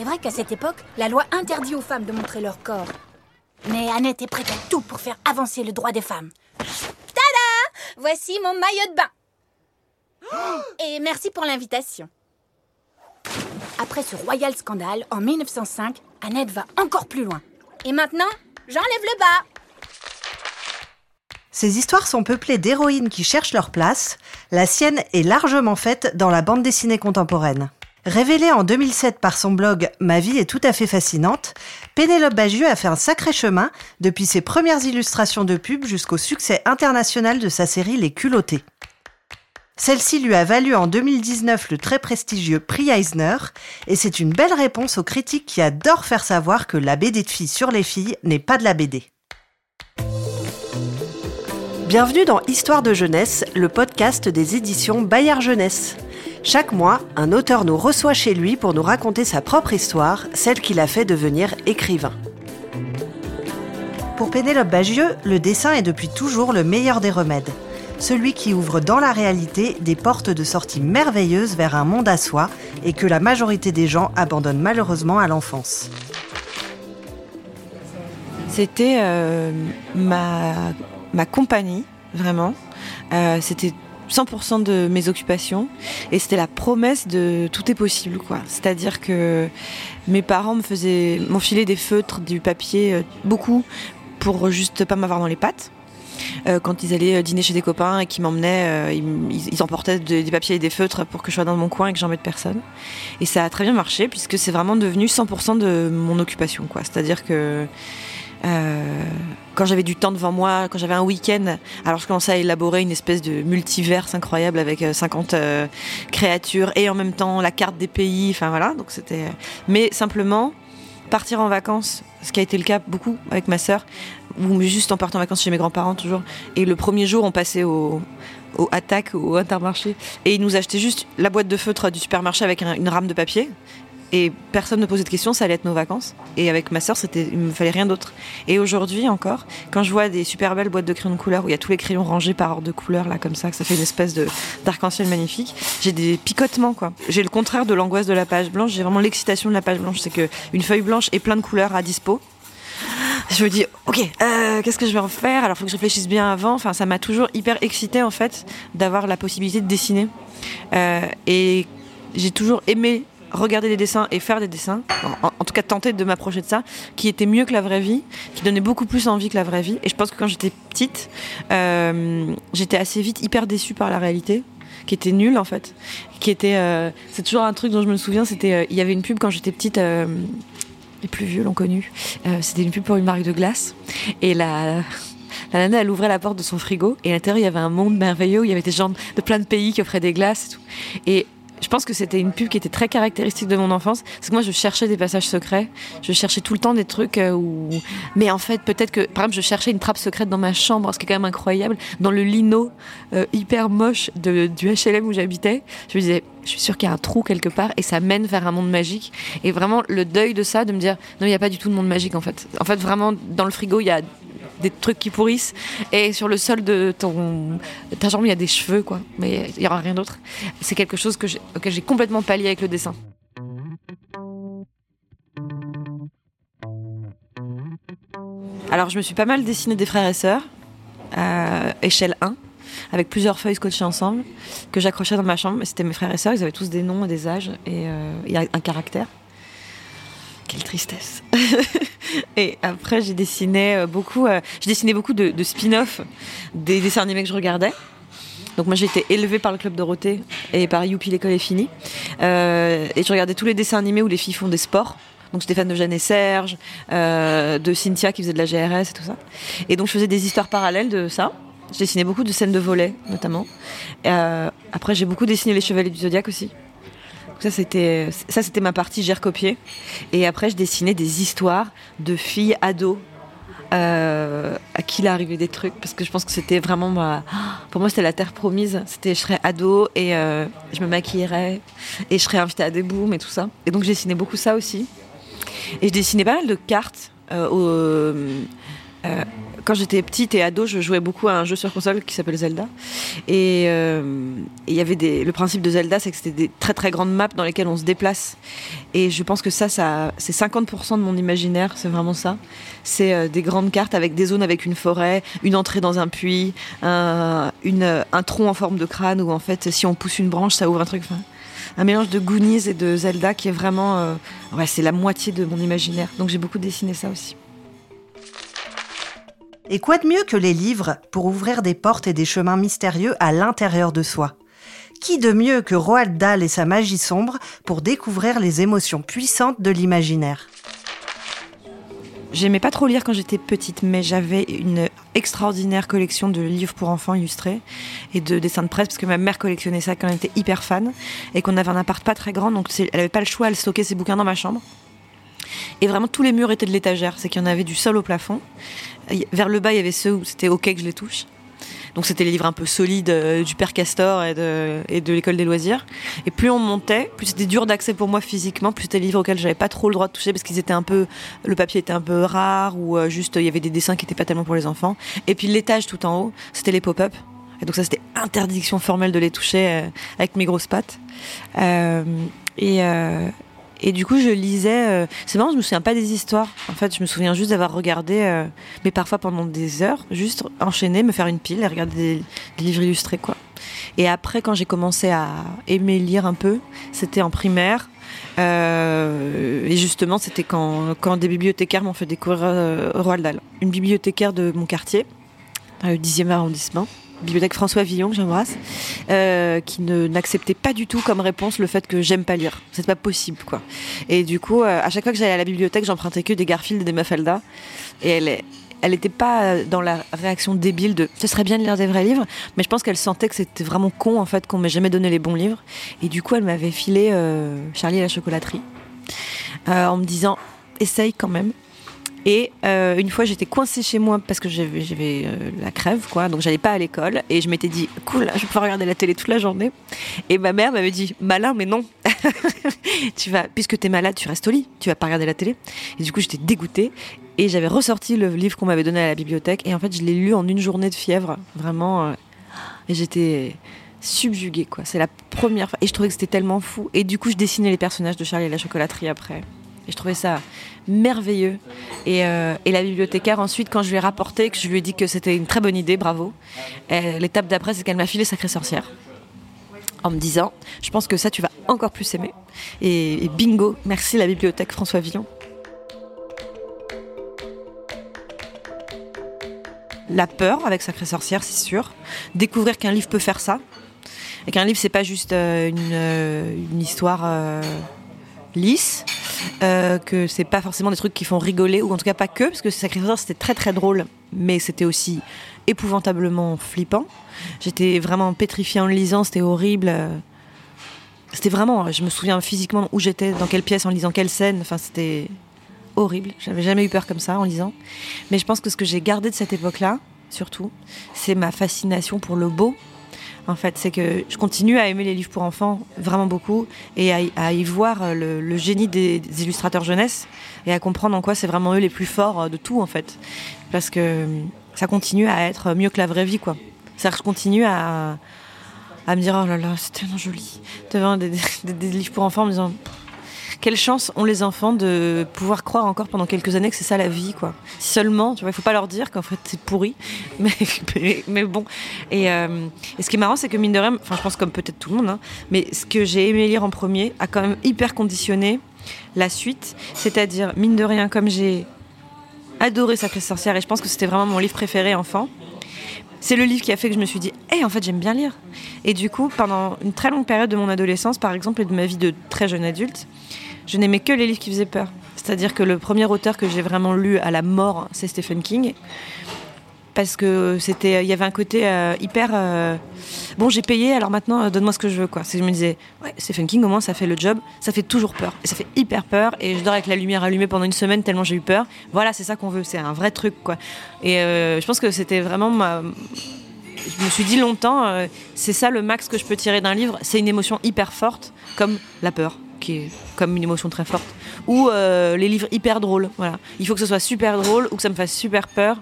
C'est vrai qu'à cette époque, la loi interdit aux femmes de montrer leur corps. Mais Annette est prête à tout pour faire avancer le droit des femmes. Tada Voici mon maillot de bain. Et merci pour l'invitation. Après ce royal scandale, en 1905, Annette va encore plus loin. Et maintenant, j'enlève le bas. Ces histoires sont peuplées d'héroïnes qui cherchent leur place. La sienne est largement faite dans la bande dessinée contemporaine. Révélée en 2007 par son blog Ma vie est tout à fait fascinante, Pénélope Bagieux a fait un sacré chemin depuis ses premières illustrations de pub jusqu'au succès international de sa série Les culottés. Celle-ci lui a valu en 2019 le très prestigieux prix Eisner, et c'est une belle réponse aux critiques qui adorent faire savoir que la BD de filles sur les filles n'est pas de la BD. Bienvenue dans Histoire de jeunesse, le podcast des éditions Bayard Jeunesse. Chaque mois, un auteur nous reçoit chez lui pour nous raconter sa propre histoire, celle qui l'a fait devenir écrivain. Pour Pénélope Bagieux, le dessin est depuis toujours le meilleur des remèdes. Celui qui ouvre dans la réalité des portes de sortie merveilleuses vers un monde à soi et que la majorité des gens abandonnent malheureusement à l'enfance. C'était euh, ma, compagnie, vraiment. Euh, c'était 100% de mes occupations et c'était la promesse de tout est possible quoi. C'est-à-dire que mes parents me faisaient m'enfiler des feutres, du papier euh, beaucoup pour juste pas m'avoir dans les pattes. Euh, quand ils allaient dîner chez des copains et qu'ils m'emmenaient, euh, ils, emportaient des, papiers et des feutres pour que je sois dans mon coin et que j'embête personne. Et ça a très bien marché puisque c'est vraiment devenu 100% de mon occupation quoi. C'est-à-dire que euh, quand j'avais du temps devant moi, quand j'avais un week-end, alors je commençais à élaborer une espèce de multiverse incroyable avec 50 euh, créatures et en même temps la carte des pays, enfin voilà, donc c'était. Mais simplement partir en vacances, ce qui a été le cas beaucoup avec ma sœur, ou juste en partant en vacances chez mes grands-parents toujours. Et le premier jour, on passait au, au attaque, au intermarché, et ils nous achetaient juste la boîte de feutre du supermarché avec un, une rame de papier et personne ne posait de questions, ça allait être nos vacances. Et avec ma sœur, c'était, il me fallait rien d'autre. Et aujourd'hui encore, quand je vois des super belles boîtes de crayons de couleur où il y a tous les crayons rangés par ordre de couleur là comme ça, que ça fait une espèce de d'arc-en-ciel magnifique, j'ai des picotements quoi. J'ai le contraire de l'angoisse de la page blanche. J'ai vraiment l'excitation de la page blanche, c'est que une feuille blanche et plein de couleurs à dispo. Je me dis, ok, euh, qu'est-ce que je vais en faire? Alors, faut que je réfléchisse bien avant. Enfin, ça m'a toujours hyper excité en fait d'avoir la possibilité de dessiner. Euh, et j'ai toujours aimé regarder des dessins et faire des dessins, en, tout cas tenter de m'approcher de ça, qui était mieux que la vraie vie, qui donnait beaucoup plus envie que la vraie vie. Et je pense que quand j'étais petite, euh, j'étais assez vite hyper déçue par la réalité qui était nulle en fait, qui était, euh, c'est toujours un truc dont je me souviens, c'était, euh, il y avait une pub quand j'étais petite. Les plus vieux l'ont connu. c'était une pub pour une marque de glace. Et la, la nana, elle ouvrait la porte de son frigo et à l'intérieur, il y avait un monde merveilleux il y avait des gens de plein de pays qui offraient des glaces et tout. Et je pense que c'était une pub qui était très caractéristique de mon enfance. Parce que moi, je cherchais des passages secrets. Je cherchais tout le temps des trucs où. Mais en fait, peut-être que, par exemple, je cherchais une trappe secrète dans ma chambre, ce qui est quand même incroyable. Dans le lino euh, hyper moche du HLM où j'habitais, je me disais, je suis sûre qu'il y a un trou quelque part et ça mène vers un monde magique. Et vraiment, le deuil de ça, de me dire, non, il n'y a pas du tout de monde magique en fait. En fait, vraiment, dans le frigo, il y a des trucs qui pourrissent. Et sur le sol de ton ta jambe il y a des cheveux quoi. Mais il y aura rien d'autre. C'est quelque chose que auquel j'ai complètement pallié avec le dessin. Alors je me suis pas mal dessiné des frères et sœurs euh, échelle 1 avec plusieurs feuilles scotchées ensemble que j'accrochais dans ma chambre. C'était mes frères et sœurs. Ils avaient tous des noms et des âges. Et euh, il y a un caractère. Quelle tristesse. et après, j'ai dessiné beaucoup, euh, j'ai dessiné beaucoup de, spin-off des dessins animés que je regardais. Donc moi j'ai été élevée par le club Dorothée et par Youpi l'école est finie. Euh, et je regardais tous les dessins animés où les filles font des sports. Donc j'étais fan de Jeanne et Serge, euh, de Cynthia qui faisait de la GRS et tout ça. Et donc je faisais des histoires parallèles de ça. Je dessinais beaucoup de scènes de volet notamment. Euh, après j'ai beaucoup dessiné les Chevaliers du Zodiaque aussi. Ça c'était ça c'était ma partie j'ai recopié et après je dessinais des histoires de filles ados euh, à qui il est arrivé des trucs parce que je pense que c'était vraiment ma pour moi c'était la terre promise. C'était je serais ado et euh, je me maquillerais et je serais invitée à des booms et tout ça. Et donc j'ai dessiné beaucoup ça aussi. Et je dessinais pas mal de cartes euh, au, quand j'étais petite et ado, je jouais beaucoup à un jeu sur console qui s'appelle Zelda. Et euh, il y avait des, le principe de Zelda, c'est que c'était des très très grandes maps dans lesquelles on se déplace. Et je pense que ça, c'est 50% de mon imaginaire, c'est vraiment ça. C'est euh, des grandes cartes avec des zones avec une forêt, une entrée dans un puits, un, tronc en forme de crâne où en fait, si on pousse une branche, ça ouvre un truc. Un mélange de Goonies et de Zelda qui est vraiment, euh, ouais, c'est la moitié de mon imaginaire. Donc j'ai beaucoup dessiné ça aussi. Et quoi de mieux que les livres pour ouvrir des portes et des chemins mystérieux à l'intérieur de soi? Qui de mieux que Roald Dahl et sa magie sombre pour découvrir les émotions puissantes de l'imaginaire? J'aimais pas trop lire quand j'étais petite, mais j'avais une extraordinaire collection de livres pour enfants illustrés et de dessins de presse parce que ma mère collectionnait ça quand elle était hyper fan et qu'on avait un appart pas très grand, donc elle avait pas le choix, elle stockait ses bouquins dans ma chambre. Et vraiment, tous les murs étaient de l'étagère. C'est qu'il y en avait du sol au plafond. Vers le bas, il y avait ceux où c'était OK que je les touche. Donc c'était les livres un peu solides euh, du Père Castor et de, l'école des loisirs. Et plus on montait, plus c'était dur d'accès pour moi physiquement, plus c'était des livres auxquels j'avais pas trop le droit de toucher parce qu'ils étaient un peu, le papier était un peu rare ou euh, juste il y avait des dessins qui étaient pas tellement pour les enfants. Et puis l'étage tout en haut, c'était les pop-up. Et donc ça c'était interdiction formelle de les toucher euh, avec mes grosses pattes. et et du coup, je lisais. Euh, c'est marrant, je me souviens pas des histoires. En fait, je me souviens juste d'avoir regardé, euh, mais parfois pendant des heures, juste enchaîner, me faire une pile et regarder des, livres illustrés, quoi. Et après, quand j'ai commencé à aimer lire un peu, c'était en primaire. Euh, et justement, c'était quand, quand des bibliothécaires m'ont fait découvrir Roald Dahl, une bibliothécaire de mon quartier, dans le 10e arrondissement bibliothèque François Villon que j'embrasse, euh, qui ne n'acceptait pas du tout comme réponse le fait que j'aime pas lire. C'est pas possible, quoi. Et du coup, euh, à chaque fois que j'allais à la bibliothèque, j'empruntais que des Garfield et des Mafalda. Et elle elle n'était pas dans la réaction débile de ce serait bien de lire des vrais livres, mais je pense qu'elle sentait que c'était vraiment con en fait qu'on m'ait jamais donné les bons livres. Et du coup, elle m'avait filé euh, Charlie et la chocolaterie en me disant essaye quand même. Et euh, une fois, j'étais coincée chez moi parce que j'avais euh, la crève, quoi. Donc, j'allais pas à l'école. Et je m'étais dit, cool, je pouvoir regarder la télé toute la journée. Et ma mère m'avait dit, malin, mais non. tu vas, puisque t'es malade, tu restes au lit. Tu vas pas regarder la télé. Et du coup, j'étais dégoûtée. Et j'avais ressorti le livre qu'on m'avait donné à la bibliothèque. Et en fait, je l'ai lu en une journée de fièvre. Vraiment. Euh, et j'étais subjuguée, quoi. C'est la première fois. Et je trouvais que c'était tellement fou. Et du coup, je dessinais les personnages de Charlie et la chocolaterie après. Et je trouvais ça merveilleux. Euh, et, la bibliothécaire, ensuite, quand je lui ai rapporté, que je lui ai dit que c'était une très bonne idée, bravo, l'étape d'après, c'est qu'elle m'a filé Sacrée Sorcière. En me disant, je pense que ça, tu vas encore plus aimer. Et, bingo, merci la bibliothèque François Villon. La peur avec Sacrée Sorcière, c'est sûr. Découvrir qu'un livre peut faire ça. Et qu'un livre, c'est pas juste euh, euh, une, histoire lisse, euh, que c'est pas forcément des trucs qui font rigoler, ou en tout cas pas que, parce que Sacrifice c'était très très drôle, mais c'était aussi épouvantablement flippant. J'étais vraiment pétrifiée en le lisant, c'était horrible. C'était vraiment, je me souviens physiquement où j'étais, dans quelle pièce, en lisant quelle scène, enfin c'était horrible. J'avais jamais eu peur comme ça en lisant. Mais je pense que ce que j'ai gardé de cette époque-là, surtout, c'est ma fascination pour le beau, en fait. C'est que je continue à aimer les livres pour enfants vraiment beaucoup et à, y voir le, génie des, illustrateurs jeunesse et à comprendre en quoi c'est vraiment eux les plus forts de tout, en fait. Parce que ça continue à être mieux que la vraie vie, quoi. C'est-à-dire que je continue à, à me dire, oh là là, c'est tellement joli. Devant des, des, des, livres pour enfants en me disant, quelle chance ont les enfants de pouvoir croire encore pendant quelques années que c'est ça la vie, quoi. Seulement, tu vois, il faut pas leur dire qu'en fait c'est pourri, mais, bon. Euh, et, ce qui est marrant, c'est que mine de rien, enfin je pense comme peut-être tout le monde, hein, mais ce que j'ai aimé lire en premier a quand même hyper conditionné la suite, c'est-à-dire mine de rien, comme j'ai adoré Sacrée Sorcière et je pense que c'était vraiment mon livre préféré enfant. C'est le livre qui a fait que je me suis dit, hé, en fait, j'aime bien lire. Et du coup, pendant une très longue période de mon adolescence, par exemple, et de ma vie de très jeune adulte, je n'aimais que les livres qui faisaient peur. C'est-à-dire que le premier auteur que j'ai vraiment lu à la mort, c'est Stephen King. Parce que c'était, il y avait un côté euh, hyper. Euh, bon, j'ai payé, alors maintenant, euh, donne-moi ce que je veux, quoi. C'est je me disais, ouais, Stephen King, au moins, ça fait le job. Ça fait toujours peur. Et ça fait hyper peur. Et je dors avec la lumière allumée pendant une semaine tellement j'ai eu peur. Voilà, c'est ça qu'on veut. C'est un vrai truc, quoi. Et je pense que c'était vraiment ma, je me suis dit longtemps, c'est ça le max que je peux tirer d'un livre, c'est une émotion hyper forte, comme la peur qui est comme une émotion très forte, ou euh, les livres hyper drôles. Voilà. Il faut que ce soit super drôle ou que ça me fasse super peur.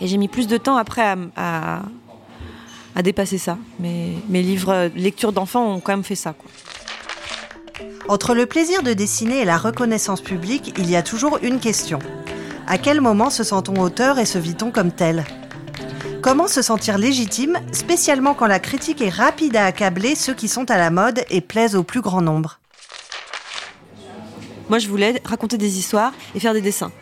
Et j'ai mis plus de temps après à, à, dépasser ça. Mais mes livres, euh, lecture d'enfants ont quand même fait ça. Entre le plaisir de dessiner et la reconnaissance publique, il y a toujours une question. À quel moment se sent-on auteur et se vit-on comme tel? Comment se sentir légitime, spécialement quand la critique est rapide à accabler ceux qui sont à la mode et plaisent au plus grand nombre? Moi, je voulais raconter des histoires et faire des dessins.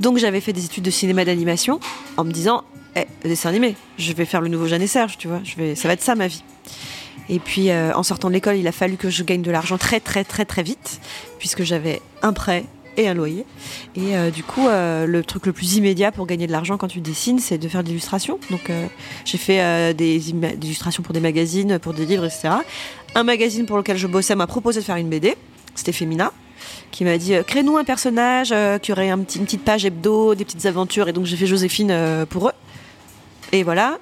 Donc, j'avais fait des études de cinéma d'animation en me disant, eh, dessin animé, je vais faire le nouveau Jeanne et Serge, tu vois, ça va être ça ma vie. Et puis, euh, en sortant de l'école, il a fallu que je gagne de l'argent très, très, très, très vite, puisque j'avais un prêt et un loyer. Et euh, du coup, euh, le truc le plus immédiat pour gagner de l'argent quand tu dessines, c'est de faire de l'illustration. Donc, j'ai fait des, des illustrations pour des magazines, pour des livres, etc. Un magazine pour lequel je bossais m'a proposé de faire une BD. C'était Femina qui m'a dit euh, crée-nous un personnage euh, qui aurait une petite page hebdo, des petites aventures. Et donc, j'ai fait Joséphine euh, pour eux. Et voilà.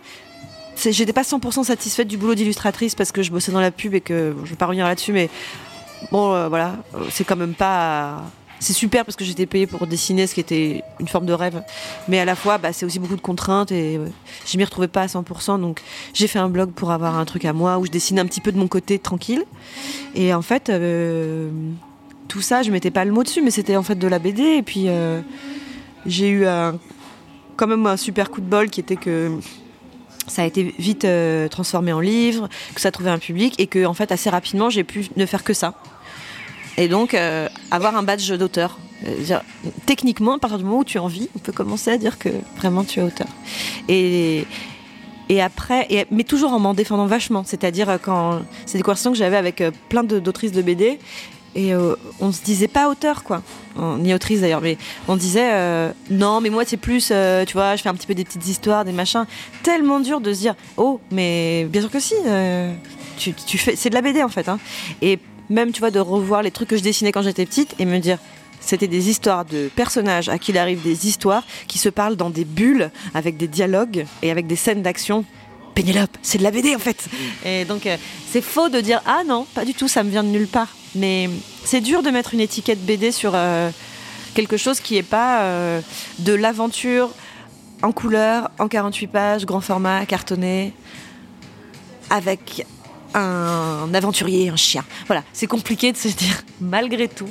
J'étais pas 100% satisfaite du boulot d'illustratrice parce que je bossais dans la pub et que bon, je vais pas revenir là-dessus, mais bon, voilà, c'est quand même pas. C'est super parce que j'étais payée pour dessiner, ce qui était une forme de rêve. Mais à la fois, bah, c'est aussi beaucoup de contraintes et euh, je m'y retrouvais pas à 100%. Donc j'ai fait un blog pour avoir un truc à moi où je dessine un petit peu de mon côté tranquille. Et en fait, tout ça, je mettais pas le mot dessus, mais c'était en fait de la BD. Et puis euh, j'ai eu un, quand même un super coup de bol qui était que ça a été vite euh, transformé en livre, que ça a trouvé un public et que en fait assez rapidement j'ai pu ne faire que ça. Et donc euh, avoir un badge d'auteur. Techniquement, à partir du moment où tu en vis, on peut commencer à dire que vraiment tu es auteur. Et et après, et, mais toujours en m'en défendant vachement. C'est-à-dire quand c'est des conversations que j'avais avec plein d'autrices de BD. Et euh, on se disait pas auteur, quoi. On- Ni autrice d'ailleurs, mais on disait euh, non, mais moi c'est plus, euh, tu vois, je fais un petit peu des petites histoires, des machins. Tellement dur de se dire oh, mais bien sûr que si. tu, tu fais, c'est de la BD en fait. hein. Et même, tu vois, de revoir les trucs que je dessinais quand j'étais petite et me dire c'était des histoires de personnages à qui il arrive des histoires qui se parlent dans des bulles avec des dialogues et avec des scènes d'action. Pénélope, c'est de la BD en fait. Et donc euh, c'est faux de dire ah non, pas du tout, ça me vient de nulle part. Mais c'est dur de mettre une étiquette BD sur euh, quelque chose qui est pas euh, de l'aventure en couleur, en 48 pages, grand format, cartonné, avec un aventurier, un chien. Voilà, c'est compliqué de se dire malgré tout.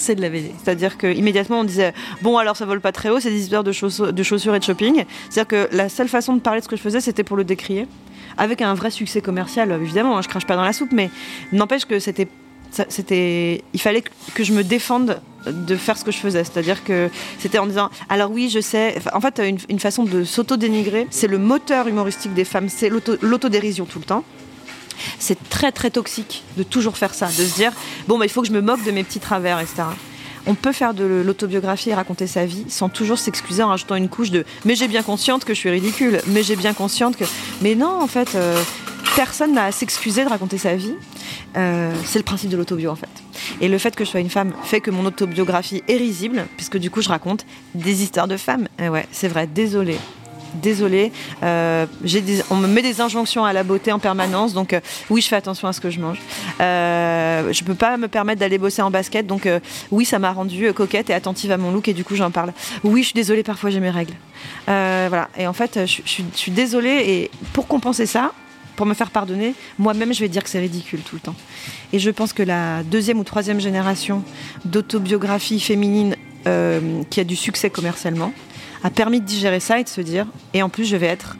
C'est de la BD. C'est-à-dire qu'immédiatement on disait bon alors ça vole pas très haut, c'est des histoires de, chaussures- et de shopping. C'est-à-dire que la seule façon de parler de ce que je faisais c'était pour le décrier, avec un vrai succès commercial évidemment. hein, je crache pas dans la soupe, mais n'empêche que c'était c'était il fallait que- je me défende de faire ce que je faisais c'est à dire que c'était en disant alors oui je sais en fait une, façon de s'auto-dénigrer c'est le moteur humoristique des femmes c'est l'auto- l'autodérision tout le temps c'est très très toxique de toujours faire ça, de se dire bon bah il faut que je me moque de mes petits travers, etc. On peut faire de l'autobiographie et raconter sa vie sans toujours s'excuser en rajoutant une couche de mais j'ai bien consciente que je suis ridicule, mais j'ai bien consciente que mais non en fait euh, personne n'a à s'excuser de raconter sa vie. Euh, c'est le principe de l'autobio en fait. Et le fait que je sois une femme fait que mon autobiographie est risible puisque du coup je raconte des histoires de femmes. Et ouais, c'est vrai, désolée. Désolée, euh, on me met des injonctions à la beauté en permanence, donc euh, oui, je fais attention à ce que je mange. Euh, je peux pas me permettre d'aller bosser en basket, donc euh, oui, ça m'a rendue coquette et attentive à mon look, et du coup, j'en parle. Oui, je suis désolée, parfois j'ai mes règles. Voilà, et en fait, je, je suis- je suis désolée, et pour compenser ça, pour me faire pardonner, moi-même, je vais dire que c'est ridicule tout le temps. Et je pense que la deuxième ou troisième génération d'autobiographie féminine euh, qui a du succès commercialement a permis de digérer ça et de se dire, et en plus, je vais être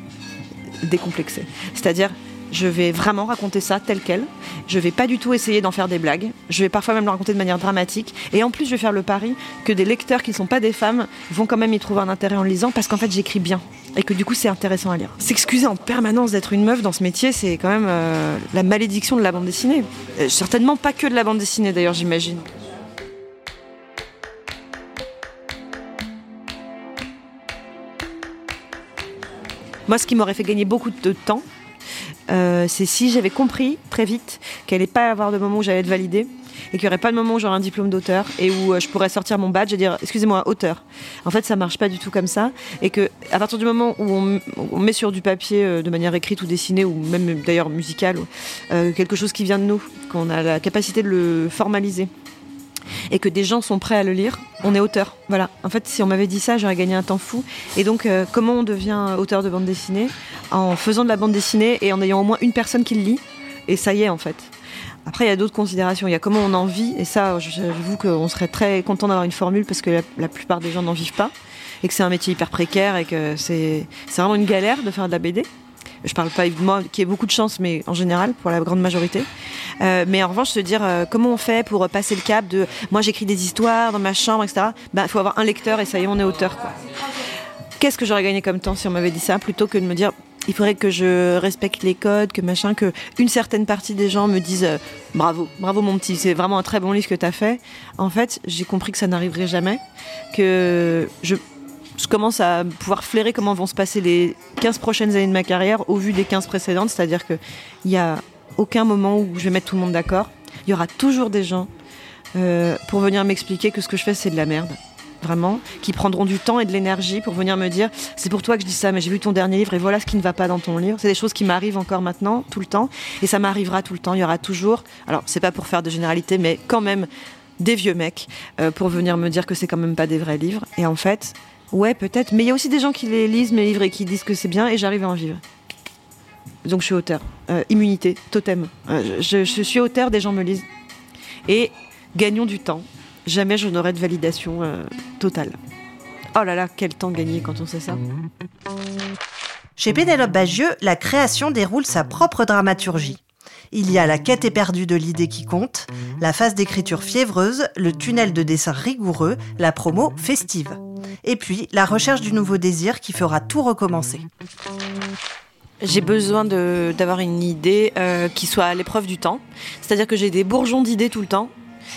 décomplexée. C'est-à-dire, je vais vraiment raconter ça tel quel. Je vais pas du tout essayer d'en faire des blagues. Je vais parfois même le raconter de manière dramatique. Et en plus, je vais faire le pari que des lecteurs qui ne sont pas des femmes vont quand même y trouver un intérêt en lisant parce qu'en fait, j'écris bien. Et que du coup, c'est intéressant à lire. S'excuser en permanence d'être une meuf dans ce métier, c'est quand même euh, la malédiction de la bande dessinée. Euh, certainement pas que de la bande dessinée d'ailleurs, j'imagine. Moi, ce qui m'aurait fait gagner beaucoup de temps, euh, c'est si j'avais compris très vite qu'il allait pas avoir de moment où j'allais être validée et qu'il n'y aurait pas de moment où j'aurais un diplôme d'auteur et où euh, je pourrais sortir mon badge et dire excusez-moi auteur. En fait, ça marche pas du tout comme ça et que à partir du moment où on, met sur du papier euh, de manière écrite ou dessinée ou même d'ailleurs musicale quelque chose qui vient de nous, qu'on a la capacité de le formaliser et que des gens sont prêts à le lire, on est auteur. Voilà. En fait, si on m'avait dit ça, j'aurais gagné un temps fou. Et donc, euh, comment on devient auteur de bande dessinée? En faisant de la bande dessinée et en ayant au moins une personne qui le lit. Et ça y est, en fait. Après, il y a d'autres considérations. Il y a comment on en vit. Et ça, j'avoue qu'on serait très content d'avoir une formule parce que la, plupart des gens n'en vivent pas. Et que c'est un métier hyper précaire et que c'est vraiment une galère de faire de la BD. Je parle pas de moi qui ai beaucoup de chance, mais en général, pour la grande majorité. Euh, mais en revanche, se dire euh, comment on fait pour passer le cap de moi j'écris des histoires dans ma chambre, etc. Il bah, faut avoir un lecteur et ça y est, on est auteur. Qu'est-ce que j'aurais gagné comme temps si on m'avait dit ça plutôt que de me dire il faudrait que je respecte les codes, que machin, que une certaine partie des gens me disent euh, bravo, bravo mon petit, c'est vraiment un très bon livre que tu as fait. En fait, j'ai compris que ça n'arriverait jamais, que je je commence à pouvoir flairer comment vont se passer les 15 prochaines années de ma carrière au vu des 15 précédentes. C'est-à-dire qu'il n'y a aucun moment où je vais mettre tout le monde d'accord. Il y aura toujours des gens euh, pour venir m'expliquer que ce que je fais, c'est de la merde. Vraiment, qui prendront du temps et de l'énergie pour venir me dire c'est pour toi que je dis ça, mais j'ai vu ton dernier livre et voilà ce qui ne va pas dans ton livre. C'est des choses qui m'arrivent encore maintenant, tout le temps, et ça m'arrivera tout le temps. Il y aura toujours, alors c'est pas pour faire de généralité, mais quand même des vieux mecs euh, pour venir me dire que c'est quand même pas des vrais livres. Et en fait, Ouais, peut-être. Mais il y a aussi des gens qui les lisent, mes livres, et qui disent que c'est bien, et j'arrive à en vivre. Donc je suis auteur. Euh, immunité, totem. Euh, je, suis auteur, des gens me lisent. Et gagnons du temps. Jamais je n'aurai de validation euh, totale. Oh là là, quel temps gagné quand on sait ça. Chez Pénélope Bagieux, la création déroule sa propre dramaturgie. Il y a la quête éperdue de l'idée qui compte, la phase d'écriture fiévreuse, le tunnel de dessin rigoureux, la promo festive. Et puis, la recherche du nouveau désir qui fera tout recommencer. J'ai besoin d'avoir une idée euh, qui soit à l'épreuve du temps. C'est-à-dire que j'ai des bourgeons d'idées tout le temps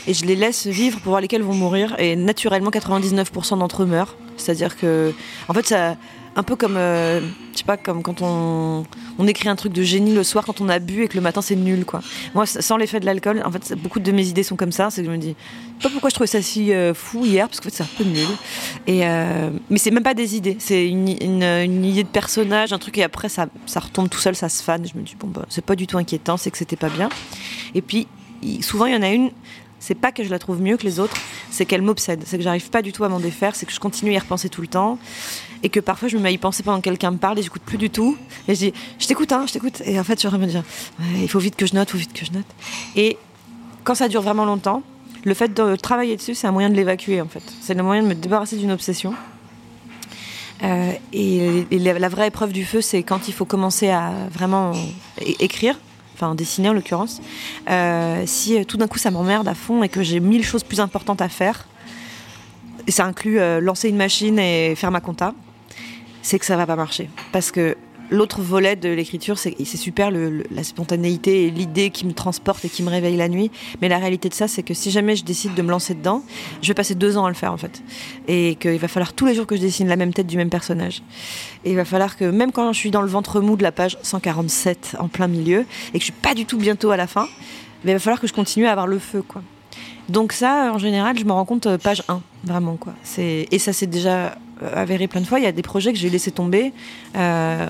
et je les laisse vivre pour voir lesquels vont mourir. Et naturellement, 99% d'entre eux meurent. C'est-à-dire que, en fait, ça, un peu comme, euh, je sais pas, comme quand on, on, écrit un truc de génie le soir quand on a bu et que le matin c'est nul, quoi. Moi, sans l'effet de l'alcool, en fait, beaucoup de mes idées sont comme ça. C'est que je me dis, pas pourquoi je trouvais ça si euh, fou hier, parce qu'en fait c'est un peu nul. Et euh, mais c'est même pas des idées, c'est une, une, idée de personnage, un truc et après ça, ça retombe tout seul, ça se fane. Je me dis bon bah c'est pas du tout inquiétant, c'est que c'était pas bien. Et puis souvent il y en a une, c'est pas que je la trouve mieux que les autres, c'est qu'elle m'obsède. C'est que j'arrive pas du tout à m'en défaire, c'est que je continue à y repenser tout le temps. Et que parfois je me mets à y penser pendant que quelqu'un me parle et j'écoute plus du tout. Et je dis, je t'écoute, hein, je t'écoute. Et en fait, je me dire, il faut vite que je note, il faut vite que je note. Et quand ça dure vraiment longtemps, le fait de travailler dessus, c'est un moyen de l'évacuer en fait. C'est le moyen de me débarrasser d'une obsession. Euh, et, la, vraie épreuve du feu, c'est quand il faut commencer à vraiment écrire, enfin dessiner en l'occurrence, euh, si euh, tout d'un coup ça m'emmerde à fond et que j'ai mille choses plus importantes à faire, et ça inclut lancer une machine et faire ma compta, c'est que ça va pas marcher. Parce que l'autre volet de l'écriture, c'est super la spontanéité et l'idée qui me transporte et qui me réveille la nuit. Mais la réalité de ça, c'est que si jamais je décide de me lancer dedans, je vais passer deux ans à le faire en fait. Et qu'il va falloir tous les jours que je dessine la même tête du même personnage. Et il va falloir que même quand je suis dans le ventre mou de la page 147 en plein milieu et que je suis pas du tout bientôt à la fin, il va falloir que je continue à avoir le feu quoi. Donc ça, en général, je me rends compte euh, page 1, vraiment quoi. Et ça s'est déjà avéré plein de fois. Il y a des projets que j'ai laissé tomber. Euh,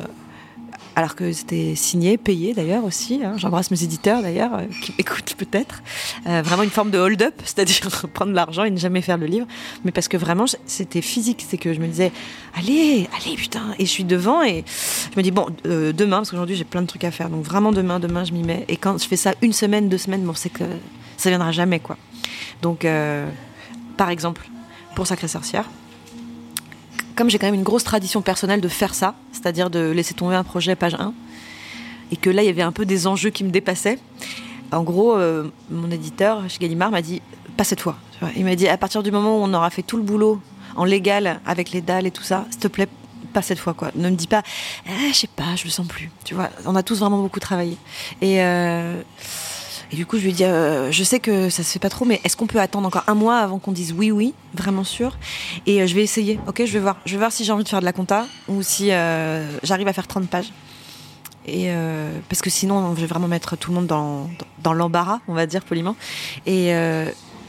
alors que c'était signé, payé d'ailleurs aussi. Hein. J'embrasse mes éditeurs d'ailleurs, euh, qui m'écoutent peut-être. Euh, vraiment une forme de hold-up, c'est-à-dire prendre l'argent et ne jamais faire le livre. Mais parce que vraiment, c'était physique. C'est que je me disais, allez, allez, putain. Et je suis devant et je me dis, bon, euh, demain, parce qu'aujourd'hui j'ai plein de trucs à faire. Donc vraiment demain, demain, je m'y mets. Et quand je fais ça une semaine, deux semaines, bon, c'est que ça viendra jamais, quoi. Donc, par exemple, pour Sacré Sorcière, comme j'ai quand même une grosse tradition personnelle de faire ça, c'est-à-dire de laisser tomber un projet page 1, et que là, il y avait un peu des enjeux qui me dépassaient, en gros, euh, mon éditeur chez Gallimard m'a dit pas cette fois. Il m'a dit à partir du moment où on aura fait tout le boulot en légal avec les dalles et tout ça, s'il te plaît, pas cette fois quoi. Ne me dis pas, ah, je sais pas, je le sens plus. Tu vois, on a tous vraiment beaucoup travaillé. Euh, et du coup, je lui dit, euh, je sais que ça se fait pas trop, mais est-ce qu'on peut attendre encore un mois avant qu'on dise oui, oui, vraiment sûr? Et euh, je vais essayer, ok Je vais voir. Je vais voir si j'ai envie de faire de la compta ou si euh, j'arrive à faire 30 pages. Et parce que sinon, je vais vraiment mettre tout le monde dans, dans, l'embarras, on va dire poliment. Et,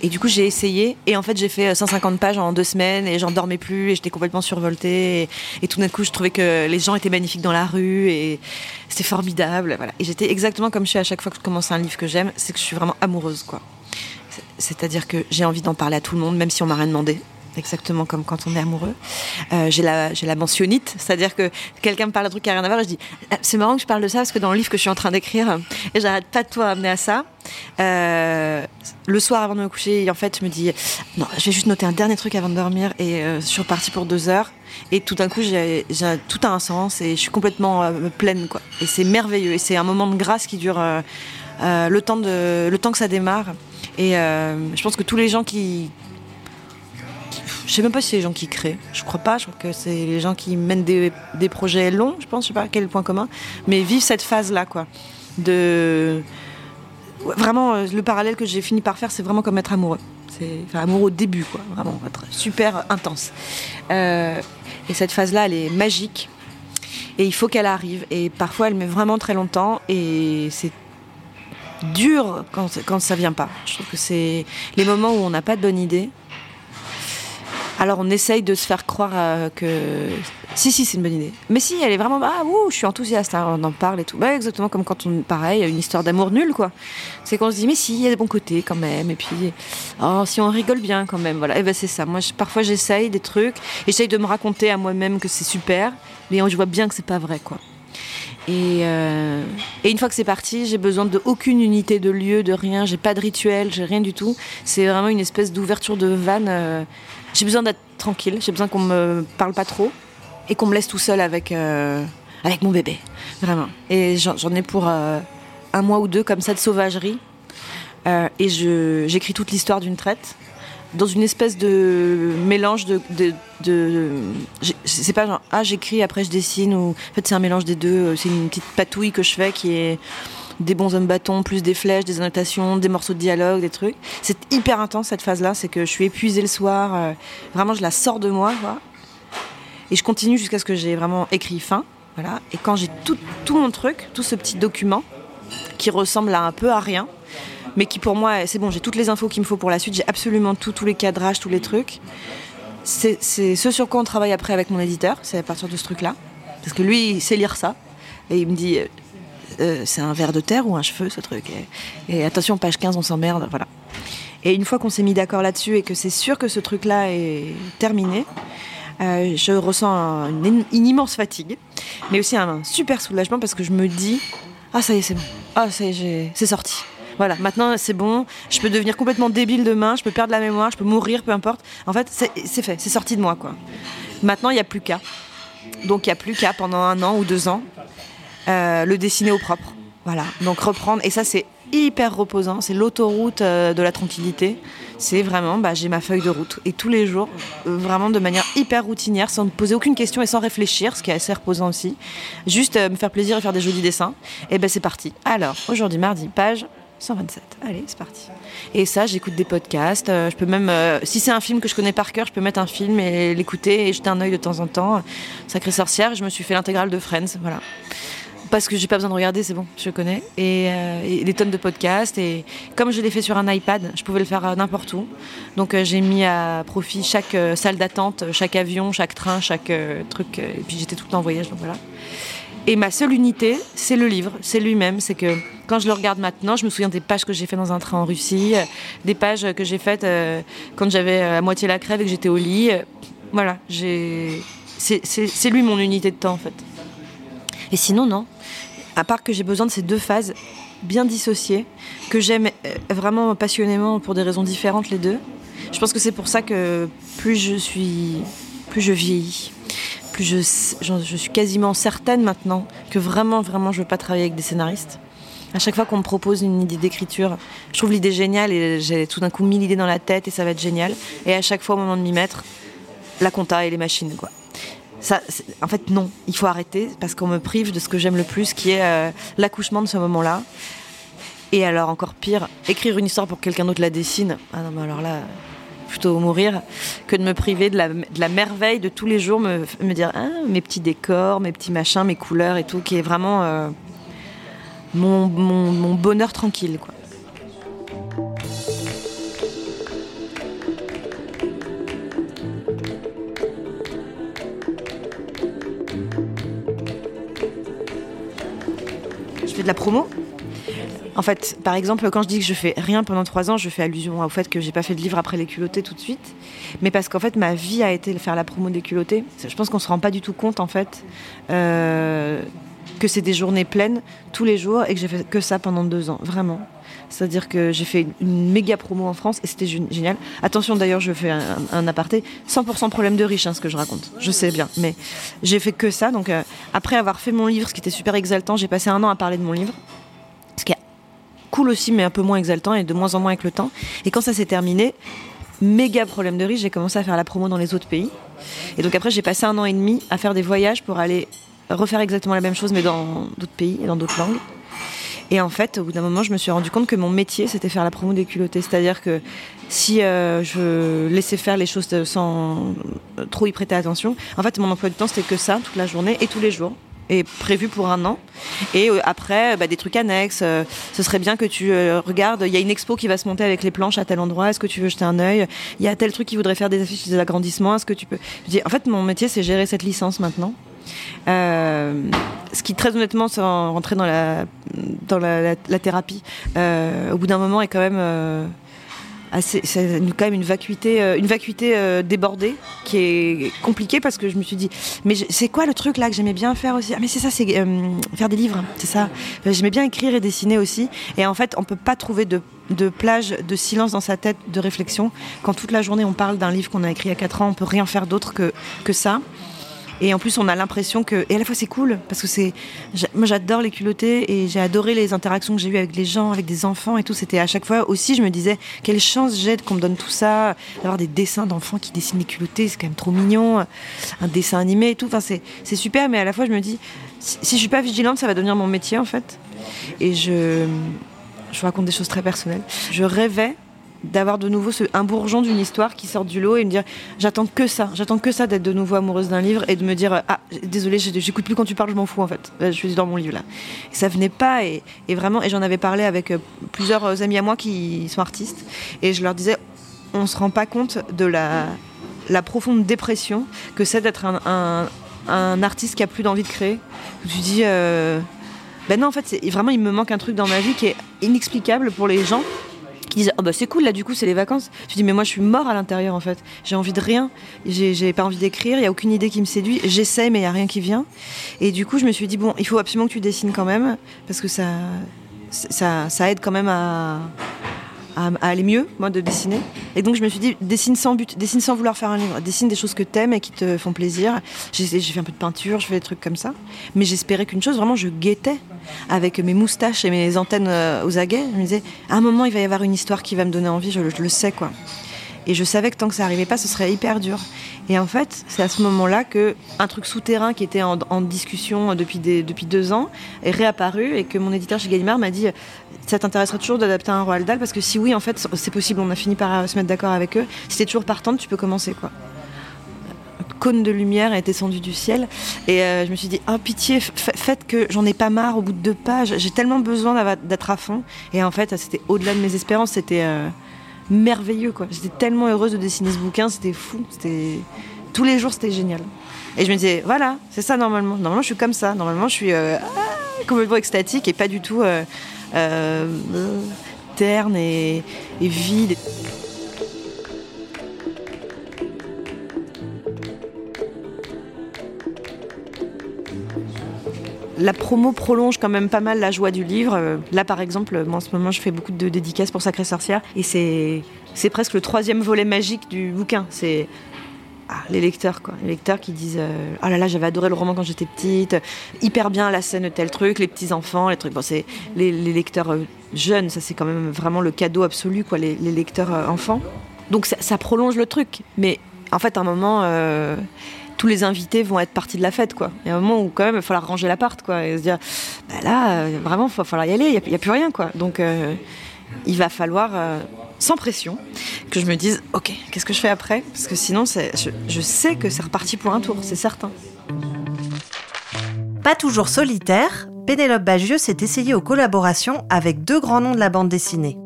et du coup, j'ai essayé. Et en fait, j'ai fait 150 pages en deux semaines et j'en dormais plus et j'étais complètement survoltée. Et, tout d'un coup, je trouvais que les gens étaient magnifiques dans la rue et c'était formidable. Et j'étais exactement comme je suis à chaque fois que je commence un livre que j'aime, c'est que je suis vraiment amoureuse, quoi. c'est-à-dire que j'ai envie d'en parler à tout le monde, même si on m'a rien demandé exactement comme quand on est amoureux. Euh, j'ai la, j'ai la mentionnite, c'est-à-dire que quelqu'un me parle d'un truc qui n'a rien à voir et je dis ah, c'est marrant que je parle de ça parce que dans le livre que je suis en train d'écrire, et j'arrête pas de toi amener à ça. Euh, le soir avant de me coucher, en fait, je me dis non, je vais juste noter un dernier truc avant de dormir et euh, je suis repartie pour deux heures. Et tout d'un coup, j'ai, tout a un sens et je suis complètement pleine, quoi. Et c'est merveilleux et c'est un moment de grâce qui dure le temps de, le temps que ça démarre. Et je pense que tous les gens qui, je sais même pas si c'est les gens qui créent. Je crois pas. Je crois que c'est les gens qui mènent des, des projets longs. Je pense. Je sais pas quel point commun. Mais vivre cette phase-là, quoi. De vraiment euh, le parallèle que j'ai fini par faire, c'est vraiment comme être amoureux. C'est enfin, amoureux au début, quoi. Vraiment être super intense. Euh, et cette phase-là, elle est magique. Et il faut qu'elle arrive. Et parfois, elle met vraiment très longtemps. Et c'est dur quand, quand ça vient pas. Je trouve que c'est les moments où on n'a pas de bonne idée. Alors on essaye de se faire croire euh, que si si c'est une bonne idée. Mais si elle est vraiment ah ouh, je suis enthousiaste, hein, on en parle et tout. Bah, exactement comme quand on pareil une histoire d'amour nulle quoi. C'est qu'on se dit mais si il y a des bons côtés quand même et puis oh si on rigole bien quand même voilà. Et ben c'est ça. Moi parfois j'essaye des trucs, j'essaye de me raconter à moi-même que c'est super, mais je vois bien que c'est pas vrai quoi. Et, euh, et une fois que c'est parti, j'ai besoin de aucune unité de lieu, de rien. J'ai pas de rituel, j'ai rien du tout. C'est vraiment une espèce d'ouverture de vanne. euh, j'ai besoin d'être tranquille. J'ai besoin qu'on me parle pas trop et qu'on me laisse tout seul avec euh, avec mon bébé, vraiment. Et j'en ai pour euh, un mois ou deux comme ça de sauvagerie. Euh, et j'écris toute l'histoire d'une traite dans une espèce de mélange de, de, c'est pas genre ah j'écris après je dessine ou en fait c'est un mélange des deux c'est une petite patouille que je fais qui est des bons hommes bâtons plus des flèches des annotations des morceaux de dialogue des trucs c'est hyper intense cette phase là c'est que je suis épuisée le soir euh, vraiment je la sors de moi quoi. et je continue jusqu'à ce que j'ai vraiment écrit fin voilà et quand j'ai tout, mon truc tout ce petit document qui ressemble à un peu à rien mais qui pour moi, c'est bon, j'ai toutes les infos qu'il me faut pour la suite, j'ai absolument tout, tous les cadrages, tous les trucs. C'est ce sur quoi on travaille après avec mon éditeur, c'est à partir de ce truc-là. Parce que lui, il sait lire ça. Et il me dit, euh, c'est un verre de terre ou un cheveu, ce truc et, et attention, page 15, on s'emmerde, voilà. Et une fois qu'on s'est mis d'accord là-dessus et que c'est sûr que ce truc-là est terminé, euh, je ressens un- une, immense fatigue, mais aussi un super soulagement parce que je me dis, ah ça y est, c'est bon. Ah ça y est, c'est sorti. Voilà, maintenant c'est bon, je peux devenir complètement débile demain, je peux perdre la mémoire, je peux mourir, peu importe. En fait, c'est c'est fait, c'est sorti de moi, quoi. Maintenant, il n'y a plus qu'à. Donc, il n'y a plus qu'à pendant un an ou deux ans euh, le dessiner au propre. Voilà, donc reprendre. Et ça, c'est hyper reposant, c'est l'autoroute euh, de la tranquillité. C'est vraiment, bah, j'ai ma feuille de route. Et tous les jours, euh, vraiment de manière hyper routinière, sans poser aucune question et sans réfléchir, ce qui est assez reposant aussi. Juste euh, me faire plaisir et faire des jolis dessins. Et ben c'est parti. Alors, aujourd'hui, mardi, page 127. Allez, c'est parti. Et ça, j'écoute des podcasts. je peux même, si c'est un film que je connais par cœur, je peux mettre un film et l'écouter et jeter un œil de temps en temps. Sacrée sorcière, je me suis fait l'intégrale de Friends, voilà. Parce que j'ai pas besoin de regarder, c'est bon, je connais. Et, euh, et des tonnes de podcasts. Et comme je l'ai fait sur un iPad, je pouvais le faire euh, n'importe où. Donc euh, j'ai mis à profit chaque salle d'attente, chaque avion, chaque train, chaque truc. et puis j'étais tout le temps en voyage, donc voilà. Et ma seule unité, c'est le livre, c'est lui-même. C'est que quand je le regarde maintenant, je me souviens des pages que j'ai fait dans un train en Russie, des pages que j'ai faites quand j'avais à moitié la crève et que j'étais au lit. Voilà, c'est lui mon unité de temps en fait. Et sinon, non. À part que j'ai besoin de ces deux phases bien dissociées, que j'aime euh, vraiment passionnément pour des raisons différentes les deux. Je pense que c'est pour ça que plus je suis, plus je vieillis, plus je, suis quasiment certaine maintenant que vraiment, vraiment, je veux pas travailler avec des scénaristes. À chaque fois qu'on me propose une idée d'écriture, je trouve l'idée géniale et j'ai tout d'un coup mis l'idée dans la tête et ça va être génial. Et à chaque fois, au moment de m'y mettre, la compta et les machines, quoi. En fait, non, il faut arrêter parce qu'on me prive de ce que j'aime le plus, qui est euh, l'accouchement de ce moment-là. Et alors, encore pire, écrire une histoire pour que quelqu'un d'autre la dessine. Ah non, mais alors là, plutôt mourir que de me priver de la, merveille de tous les jours, me, dire ah, mes petits décors, mes petits machins, mes couleurs et tout, qui est vraiment euh, mon, bonheur tranquille. De la promo En fait, par exemple, quand je dis que je fais rien pendant trois ans, je fais allusion au fait que j'ai pas fait de livre après les culottés tout de suite. Mais parce qu'en fait, ma vie a été de faire la promo des culottés. Je pense qu'on se rend pas du tout compte, en fait, euh, que c'est des journées pleines tous les jours et que j'ai fait que ça pendant deux ans, vraiment. C'est-à-dire que j'ai fait une méga promo en France et c'était génial. Attention d'ailleurs, je fais un, aparté, 100% problème de riche, hein, ce que je raconte. Je sais bien, mais j'ai fait que ça. Donc euh, après avoir fait mon livre, ce qui était super exaltant, j'ai passé un an à parler de mon livre. Ce qui est cool aussi, mais un peu moins exaltant et de moins en moins avec le temps. Et quand ça s'est terminé, méga problème de riche, j'ai commencé à faire la promo dans les autres pays. Et donc après, j'ai passé un an et demi à faire des voyages pour aller refaire exactement la même chose, mais dans d'autres pays et dans d'autres langues. Et en fait, au bout d'un moment, je me suis rendu compte que mon métier, c'était faire la promo des culottés. C'est-à-dire que si euh, je laissais faire les choses sans trop y prêter attention, en fait, mon emploi du temps, c'était que ça, toute la journée et tous les jours et prévu pour un an. Et euh, après, bah, des trucs annexes. Euh, ce serait bien que tu regardes. Il y a une expo qui va se monter avec les planches à tel endroit. Est-ce que tu veux jeter un œil? Il y a tel truc qui voudrait faire des affiches des agrandissements. Est-ce que tu peux? En fait, mon métier, c'est gérer cette licence maintenant. Euh, ce qui très honnêtement, sans rentrer dans la, dans la, thérapie, euh, au bout d'un moment est quand même euh, c'est quand même une vacuité, une vacuité débordée qui est compliquée parce que je me suis dit, mais c'est quoi le truc là que j'aimais bien faire aussi? Ah mais c'est ça, c'est faire des livres, c'est ça. J'aimais bien écrire et dessiner aussi. Et en fait, on peut pas trouver de de plage de silence dans sa tête, de réflexion. Quand toute la journée on parle d'un livre qu'on a écrit il y a 4 ans, on peut rien faire d'autre que, que ça. Et en plus, on a l'impression que. Et à la fois, c'est cool, parce que c'est. Moi, j'adore les culottés et j'ai adoré les interactions que j'ai eues avec les gens, avec des enfants et tout. C'était à chaque fois aussi, je me disais, quelle chance j'ai qu'on me donne tout ça, d'avoir des dessins d'enfants qui dessinent les culottés, c'est quand même trop mignon, un dessin animé et tout. Enfin, c'est super, mais à la fois, je me dis, si, je suis pas vigilante, ça va devenir mon métier, en fait. Et je. Je raconte des choses très personnelles. Je rêvais d'avoir de nouveau un bourgeon d'une histoire qui sort du lot et me dire j'attends que ça, j'attends que ça d'être de nouveau amoureuse d'un livre et de me dire ah désolé j'écoute plus quand tu parles, je m'en fous en fait, je suis dans mon livre là. Et ça venait pas et, vraiment et j'en avais parlé avec euh, plusieurs amis à moi qui sont artistes et je leur disais on se rend pas compte de la, profonde dépression que c'est d'être un, artiste qui a plus d'envie de créer. Tu dis euh, ben non en fait vraiment il me manque un truc dans ma vie qui est inexplicable pour les gens qui disent oh bah c'est cool là du coup c'est les vacances. Je dis mais moi je suis mort à l'intérieur en fait. J'ai envie de rien. J'ai pas envie d'écrire. Il y a aucune idée qui me séduit. J'essaie mais il y a rien qui vient. Et du coup je me suis dit bon il faut absolument que tu dessines quand même parce que ça ça, ça aide quand même à, à, aller mieux, moi, de dessiner. Et donc je me suis dit, dessine sans but, dessine sans vouloir faire un livre, dessine des choses que t'aimes et qui te font plaisir. J'ai fait un peu de peinture, je fais des trucs comme ça. Mais j'espérais qu'une chose, vraiment, je guettais avec mes moustaches et mes antennes euh, aux aguets. Je me disais, à un moment, il va y avoir une histoire qui va me donner envie, je, le sais, quoi. Et je savais que tant que ça arrivait pas, ce serait hyper dur. Et en fait, c'est à ce moment-là que un truc souterrain qui était en, discussion depuis, depuis deux ans est réapparu et que mon éditeur chez Gallimard m'a dit ça t'intéresserait toujours d'adapter un Roald Dahl parce que si oui, en fait, c'est possible. On a fini par se mettre d'accord avec eux. Si t'es toujours partante, tu peux commencer quoi. Cône de lumière est descendu du ciel et euh, je me suis dit oh pitié, faites que j'en ai pas marre au bout de deux pages. J'ai tellement besoin d'être à fond. Et en fait, c'était au-delà de mes espérances. C'était euh, merveilleux quoi. J'étais tellement heureuse de dessiner ce bouquin, c'était fou, c'était tous les jours c'était génial. Et je me disais voilà, c'est ça normalement. Normalement je suis comme ça. Normalement je suis euh, ah, complètement extatique et pas du tout euh, terne et, vide. la promo prolonge quand même pas mal la joie du livre. Euh, là, par exemple, moi, en ce moment, je fais beaucoup de dédicaces pour Sacré Sorcière et c'est presque le troisième volet magique du bouquin. Ah, les lecteurs, quoi. Les lecteurs qui disent euh, Oh là là, j'avais adoré le roman quand j'étais petite, hyper bien la scène, tel truc, les petits-enfants, les trucs. Bon, c'est les, lecteurs euh, jeunes, ça c'est quand même vraiment le cadeau absolu, quoi, les, lecteurs enfants. Donc ça, prolonge le truc. Mais en fait, à un moment tous les invités vont être partis de la fête, quoi. Il y a un moment où quand même il va falloir ranger l'appart, quoi, et se dire, bah là, euh, vraiment, il va falloir y aller, il n'y a, plus rien, quoi. Donc, euh, il va falloir, euh, sans pression, que je me dise, ok, qu'est-ce que je fais après? Parce que sinon, je, je sais que c'est reparti pour un tour, c'est certain. Pas toujours solitaire, Pénélope Bagieux s'est essayée aux collaborations avec deux grands noms de la bande dessinée.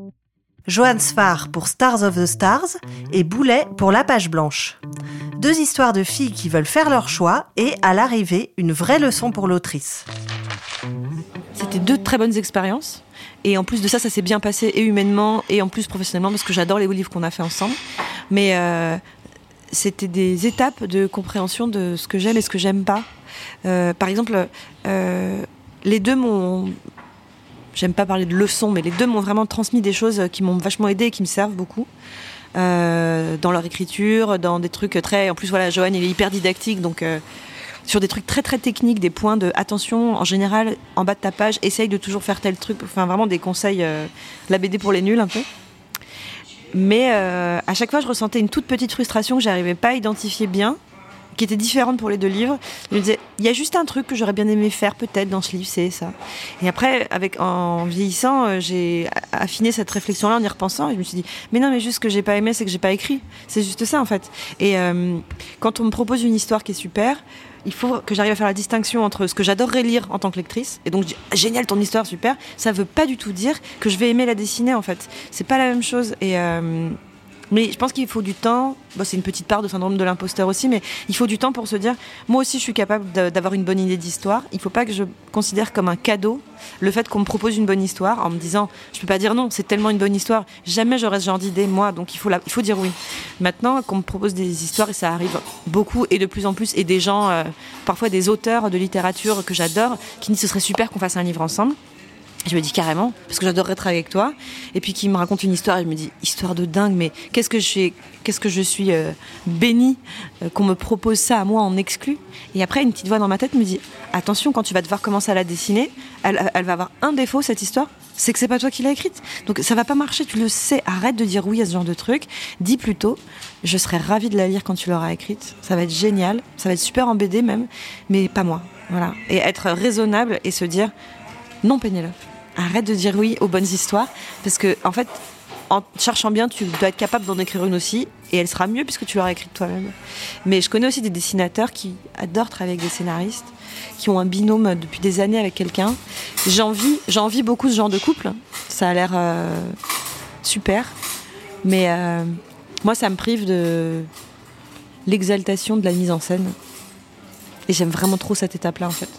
Johan Sfar pour Stars of the Stars et Boulet pour La Page Blanche. Deux histoires de filles qui veulent faire leur choix et, à l'arrivée, une vraie leçon pour l'autrice. C'était deux très bonnes expériences. Et en plus de ça, ça s'est bien passé et humainement et en plus professionnellement parce que j'adore les livres qu'on a fait ensemble. Mais euh, c'était des étapes de compréhension de ce que j'aime et ce que j'aime pas. Euh, par exemple, euh, les deux m'ont. J'aime pas parler de leçons, mais les deux m'ont vraiment transmis des choses qui m'ont vachement aidé et qui me servent beaucoup. Dans leur écriture, dans des trucs très. En plus, voilà, Johan, il est hyper didactique, donc sur des trucs très très techniques, des points de attention en général en bas de ta page, essaye de toujours faire tel truc. Enfin, vraiment des conseils, euh, la BD pour les nuls un peu. Mais euh, à chaque fois, je ressentais une toute petite frustration que j'arrivais pas à identifier bien, qui était différente pour les deux livres. Je me disais, il y a juste un truc que j'aurais bien aimé faire peut-être dans ce livre, c'est ça. Et après, avec en vieillissant, euh, j'ai affiné cette réflexion-là en y repensant. Et je me suis dit, mais non, mais juste ce que j'ai pas aimé, c'est que j'ai pas écrit. C'est juste ça en fait. Et euh, quand on me propose une histoire qui est super, il faut que j'arrive à faire la distinction entre ce que j'adorerais lire en tant que lectrice, et donc je dis génial ton histoire, super, ça veut pas du tout dire que je vais aimer la dessiner en fait. C'est pas la même chose. Et euh, mais je pense qu'il faut du temps. C'est une petite part de syndrome de l'imposteur aussi, mais il faut du temps pour se dire moi aussi je suis capable d'avoir une bonne idée d'histoire. Il faut pas que je considère comme un cadeau le fait qu'on me propose une bonne histoire en me disant je peux pas dire non, c'est tellement une bonne histoire. Jamais j'aurais ce genre d'idée moi, donc il faut, il faut dire oui. Maintenant qu'on me propose des histoires et ça arrive beaucoup et de plus en plus et des gens, euh, parfois des auteurs de littérature que j'adore, qui disent ce serait super qu'on fasse un livre ensemble. Je me dis carrément, parce que j'adorerais travailler avec toi. Et puis qui me raconte une histoire, et je me dis histoire de dingue, mais qu'est-ce que je suis, qu'est-ce que je suis euh, bénie euh, qu'on me propose ça à moi en exclu. Et après, une petite voix dans ma tête me dit attention, quand tu vas devoir commencer à la dessiner, elle, elle va avoir un défaut cette histoire, c'est que c'est pas toi qui l'as écrite. Donc ça va pas marcher, tu le sais. Arrête de dire oui à ce genre de truc. Dis plutôt, je serais ravie de la lire quand tu l'auras écrite. Ça va être génial, ça va être super en BD même, mais pas moi. Voilà. Et être raisonnable et se dire non, Pénélope. Arrête de dire oui aux bonnes histoires, parce que en fait, en cherchant bien, tu dois être capable d'en écrire une aussi, et elle sera mieux puisque tu l'auras écrite toi-même. Mais je connais aussi des dessinateurs qui adorent travailler avec des scénaristes, qui ont un binôme depuis des années avec quelqu'un. J'envie, j'envie beaucoup ce genre de couple. Ça a l'air euh, super, mais euh, moi, ça me prive de l'exaltation de la mise en scène. Et j'aime vraiment trop cette étape-là, en fait.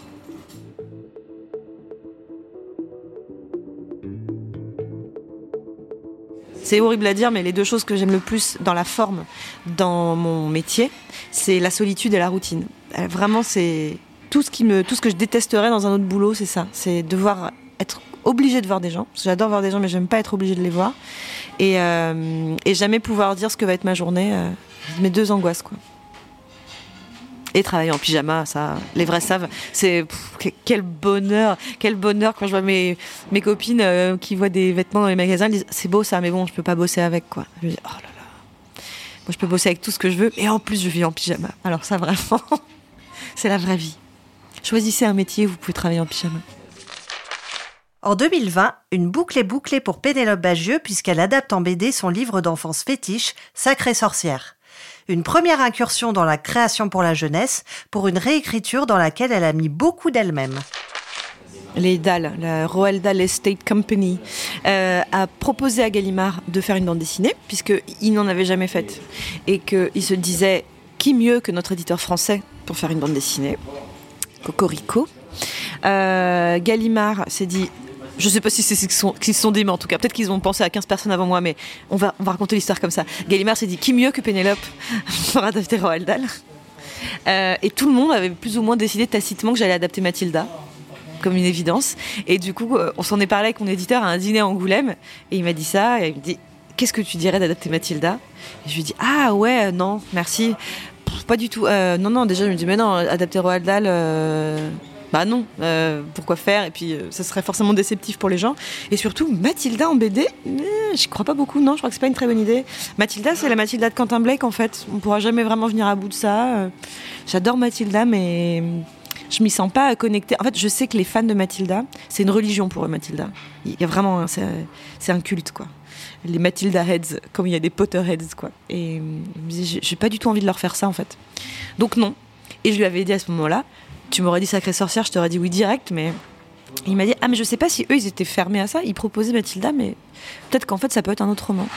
C'est horrible à dire, mais les deux choses que j'aime le plus dans la forme, dans mon métier, c'est la solitude et la routine. Euh, Vraiment, c'est tout ce que je détesterais dans un autre boulot, c'est ça. C'est devoir être obligé de voir des gens. J'adore voir des gens, mais j'aime pas être obligé de les voir. Et, euh, jamais pouvoir dire ce que va être ma journée. euh, mes deux angoisses, quoi. Et travailler en pyjama, ça, les vrais savent. C'est quel bonheur, quel bonheur quand je vois mes, mes copines euh, qui voient des vêtements dans les magasins, elles disent c'est beau ça, mais bon, je peux pas bosser avec quoi. Je me dis oh là là, moi je peux bosser avec tout ce que je veux, et en plus je vis en pyjama. Alors ça vraiment, c'est la vraie vie. Choisissez un métier, vous pouvez travailler en pyjama. En 2020, une boucle est bouclée pour Pénélope Bagieux puisqu'elle adapte en BD son livre d'enfance fétiche, Sacrée sorcière. Une première incursion dans la création pour la jeunesse, pour une réécriture dans laquelle elle a mis beaucoup d'elle-même. Les Dahl, la Roald Dahl Estate Company, euh, a proposé à Gallimard de faire une bande dessinée, puisqu'il n'en avait jamais faite. Et qu'il se disait, qui mieux que notre éditeur français pour faire une bande dessinée? Cocorico. Euh, Gallimard s'est dit, je sais pas si c'est ce sont- se sont dit, mais en tout cas, peut-être qu'ils ont pensé à 15 personnes avant moi, mais on va, on va raconter l'histoire comme ça. Gallimard s'est dit, qui mieux que Pénélope pour adapter Roald Dahl Euh, Et tout le monde avait plus ou moins décidé tacitement que j'allais adapter Mathilda comme une évidence. Et du coup, euh, on s'en est parlé avec mon éditeur à un dîner à Angoulême. Et il m'a dit ça. Et il me dit Qu'est-ce que tu dirais d'adapter Mathilda? Et je lui dis Ah ouais, euh, non, merci. Pas du tout. Non, non, déjà, je me dis Mais non, adapter Roald Dahl. Bah non, euh, pourquoi faire? Et puis, euh, ça serait forcément déceptif pour les gens. Et surtout, Mathilda en BD, euh, j'y crois pas beaucoup, non, je crois que c'est pas une très bonne idée. Mathilda, c'est la Mathilda de Quentin Blake, en fait. On pourra jamais vraiment venir à bout de ça. Euh, J'adore Mathilda, mais je m'y sens pas connectée. En fait, je sais que les fans de Mathilda, c'est une religion pour eux, Mathilda. Il y a vraiment, c'est un culte, quoi. Les Mathilda Heads, comme il y a des Potterheads, quoi. Et euh, je j'ai pas du tout envie de leur faire ça, en fait. Donc non. Et je lui avais dit à ce moment-là, tu m'aurais dit sacrée sorcière, je t'aurais dit oui direct, mais il m'a dit ah mais je sais pas si eux ils étaient fermés à ça, ils proposaient Mathilda, mais peut-être qu'en fait ça peut être un autre roman.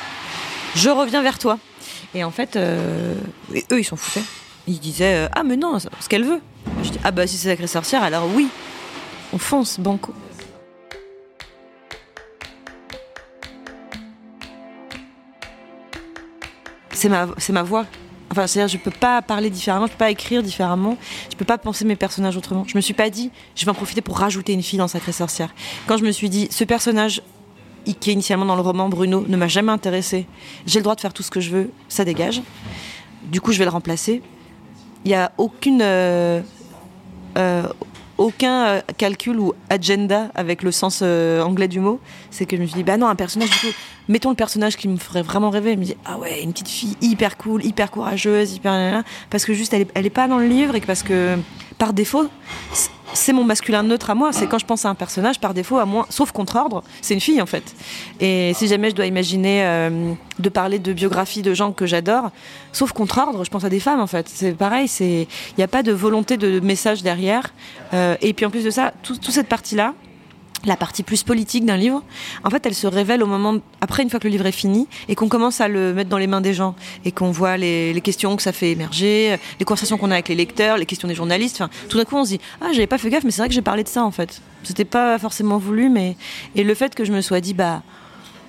Je reviens vers toi. Et en fait, euh, eux ils s'en foutaient. Ils disaient euh, ah mais non, ce qu'elle veut. Je dis ah bah si c'est sacrée sorcière, alors oui, on fonce banco. C'est ma voix Enfin, c'est-à-dire, je peux pas parler différemment, je peux pas écrire différemment, je peux pas penser mes personnages autrement. Je me suis pas dit, je vais en profiter pour rajouter une fille dans Sacré Sorcière. Quand je me suis dit, ce personnage qui est initialement dans le roman, Bruno, ne m'a jamais intéressé, j'ai le droit de faire tout ce que je veux, ça dégage. Du coup, je vais le remplacer. Il n'y a aucune. euh, euh, aucun euh, calcul ou agenda avec le sens euh, anglais du mot. C'est que je me suis dit, bah non, un personnage, du coup, mettons le personnage qui me ferait vraiment rêver. Je me dis, ah ouais, une petite fille hyper cool, hyper courageuse, hyper. Parce que juste, elle est, elle est pas dans le livre et parce que, par défaut, c'est mon masculin neutre à moi. C'est quand je pense à un personnage, par défaut, à moi, sauf contre ordre, c'est une fille en fait. Et si jamais je dois imaginer euh, de parler de biographie de gens que j'adore, sauf contre ordre, je pense à des femmes en fait. C'est pareil, il n'y a pas de volonté de message derrière. Euh, et puis en plus de ça, tout- toute cette partie-là, la partie plus politique d'un livre, en fait, elle se révèle au moment après une fois que le livre est fini et qu'on commence à le mettre dans les mains des gens et qu'on voit les, les questions que ça fait émerger, les conversations qu'on a avec les lecteurs, les questions des journalistes. Tout d'un coup, on se dit ah j'avais pas fait gaffe, mais c'est vrai que j'ai parlé de ça en fait. C'était pas forcément voulu, mais et le fait que je me sois dit bah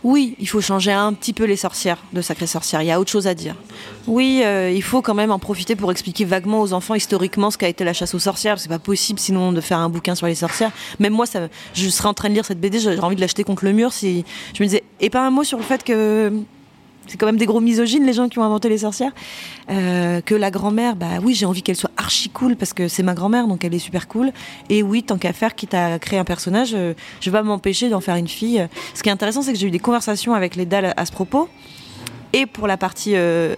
oui, il faut changer un petit peu les sorcières de Sacré Sorcière. Il y a autre chose à dire. Oui, euh, il faut quand même en profiter pour expliquer vaguement aux enfants historiquement ce qu'a été la chasse aux sorcières. C'est pas possible sinon de faire un bouquin sur les sorcières. Même moi, je serais en train de lire cette BD, j'aurais envie de l'acheter contre le mur si je me disais. Et pas un mot sur le fait que c'est quand même des gros misogynes les gens qui ont inventé les sorcières. Euh, que la grand-mère, bah oui, j'ai envie qu'elle soit archi cool parce que c'est ma grand-mère, donc elle est super cool. Et oui, tant qu'à faire, quitte à créer un personnage, euh, je vais pas m'empêcher d'en faire une fille. Ce qui est intéressant, c'est que j'ai eu des conversations avec les dalles à ce propos. Et pour la partie euh,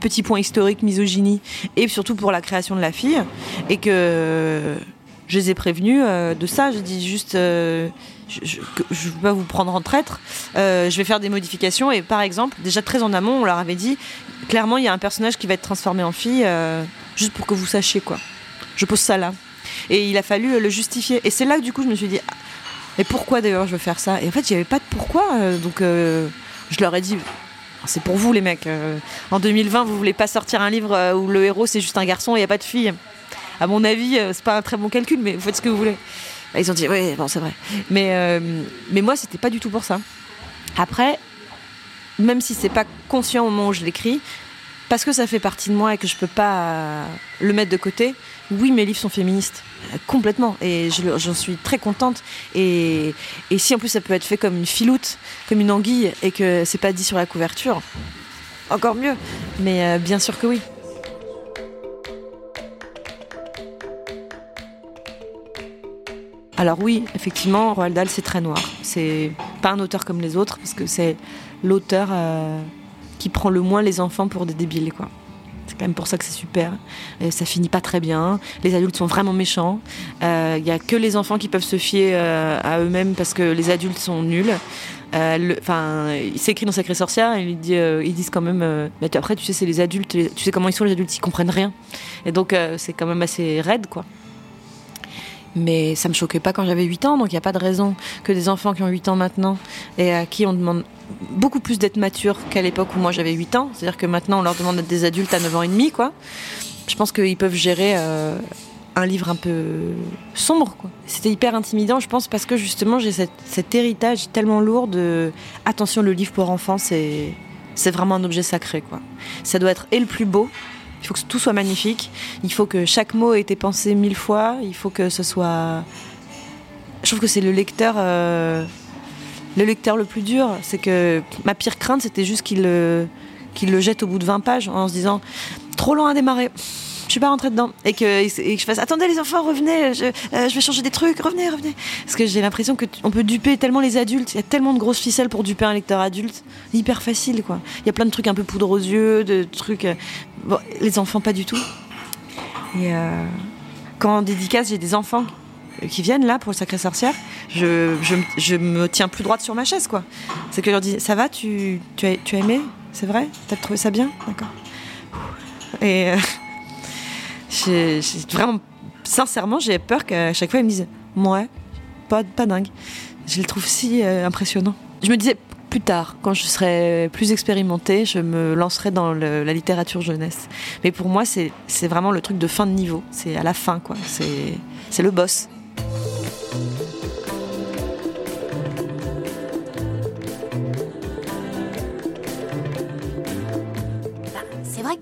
petit point historique, misogynie, et surtout pour la création de la fille. Et que je les ai prévenus de ça. J'ai dit juste, je, je veux pas vous prendre en traître. Euh, je vais faire des modifications. Et par exemple, déjà très en amont, on leur avait dit, clairement, il y a un personnage qui va être transformé en fille, euh, juste pour que vous sachiez quoi. Je pose ça là. Et il a fallu le justifier. Et c'est là que du coup, je me suis dit, ah, mais pourquoi d'ailleurs je veux faire ça? Et en fait, il n'y avait pas de pourquoi. euh, donc, je leur ai dit, c'est pour vous les mecs. en 2020, vous voulez pas sortir un livre où le héros c'est juste un garçon et il n'y a pas de fille? À mon avis, c'est pas un très bon calcul, mais vous faites ce que vous voulez. Bah, Ils ont dit, oui, bon, c'est vrai. Mais, euh, mais moi, c'était pas du tout pour ça. Après, même si c'est pas conscient au moment où je l'écris, parce que ça fait partie de moi et que je peux pas euh, le mettre de côté, oui, mes livres sont féministes. Euh, Complètement. Et j'en suis très contente. Et, et si en plus ça peut être fait comme une filoute, comme une anguille, et que c'est pas dit sur la couverture, encore mieux. Mais euh, bien sûr que oui. Alors oui, effectivement, Roald Dahl, c'est très noir. C'est pas un auteur comme les autres, parce que c'est l'auteur euh, qui prend le moins les enfants pour des débiles, quoi. C'est quand même pour ça que c'est super. Ça finit pas très bien. Les adultes sont vraiment méchants. Il y a que les enfants qui peuvent se fier euh, à eux-mêmes parce que les adultes sont nuls. Euh, Enfin, il s'écrit dans Sacré Sorcière, et il euh, ils disent quand même. euh, tu- après, tu sais, c'est les adultes. tu sais comment ils sont les adultes, ils comprennent rien. Et donc, euh, c'est quand même assez raide, quoi. Mais ça me choquait pas quand j'avais 8 ans, donc il n'y a pas de raison que des enfants qui ont 8 ans maintenant et à qui on demande beaucoup plus d'être mature qu'à l'époque où moi j'avais 8 ans. C'est-à-dire que maintenant on leur demande d'être des adultes à 9 ans et demi, quoi. Je pense qu'ils peuvent gérer euh, un livre un peu sombre, quoi. C'était hyper intimidant, je pense, parce que justement j'ai cet, cet héritage tellement lourd de attention, le livre pour enfants, c'est vraiment un objet sacré, quoi. Ça doit être et le plus beau. Il faut que tout soit magnifique. Il faut que chaque mot ait été pensé mille fois. Il faut que ce soit. Je trouve que c'est le lecteur, euh, le lecteur le plus dur. C'est que ma pire crainte, c'était juste qu'il qu'il le jette au bout de 20 pages en se disant trop long à démarrer. Je suis pas rentrée dedans et que, je fasse attendez les enfants revenez je, euh, je vais changer des trucs revenez revenez. Parce que j'ai l'impression que on peut duper tellement les adultes il y a tellement de grosses ficelles pour duper un lecteur adulte hyper facile quoi. Il y a plein de trucs un peu poudre aux yeux de trucs euh, les enfants pas du tout. Et euh, quand en dédicace j'ai des enfants qui viennent là pour le Sacré Sorcière, je, je, me tiens plus droite sur ma chaise quoi. C'est que je leur dis ça va, tu, tu, as, tu as aimé? C'est vrai? T'as trouvé ça bien? D'accord. Et vraiment, sincèrement, j'ai peur qu'à chaque fois ils me disent ouais, pas, pas dingue. Je le trouve si euh, impressionnant. Je me disais plus tard, quand je serai plus expérimentée, je me lancerai dans la littérature jeunesse. Mais pour moi, c'est vraiment le truc de fin de niveau. C'est à la fin, quoi. C'est le boss.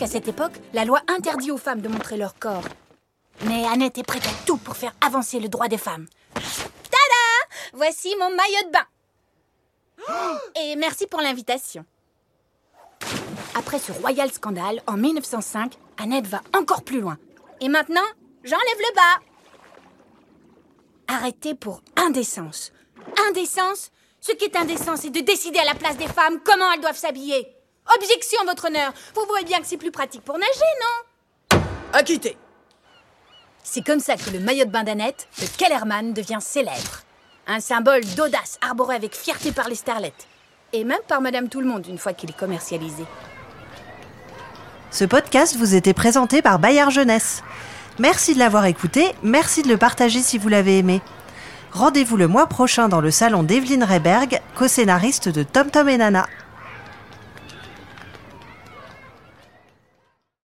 Qu'à cette époque, la loi interdit aux femmes de montrer leur corps. Mais Annette est prête à tout pour faire avancer le droit des femmes. Tada Voici mon maillot de bain. Et merci pour l'invitation. Après ce royal scandale, en 1905, Annette va encore plus loin. Et maintenant, j'enlève le bas. Arrêtez pour indécence. Indécence? Ce qui est indécent, c'est de décider à la place des femmes comment elles doivent s'habiller. Objection, votre honneur. Vous voyez bien que c'est plus pratique pour nager, non? Acquitté. C'est comme ça que le maillot de bain d'Annette, le Kellerman, devient célèbre. Un symbole d'audace arboré avec fierté par les starlettes. Et même par Madame Tout-le-Monde une fois qu'il est commercialisé. Ce podcast vous était présenté par Bayard Jeunesse. Merci de l'avoir écouté, merci de le partager si vous l'avez aimé. Rendez-vous le mois prochain dans le salon d'Evelyne Reberg, co-scénariste de Tom Tom et Nana.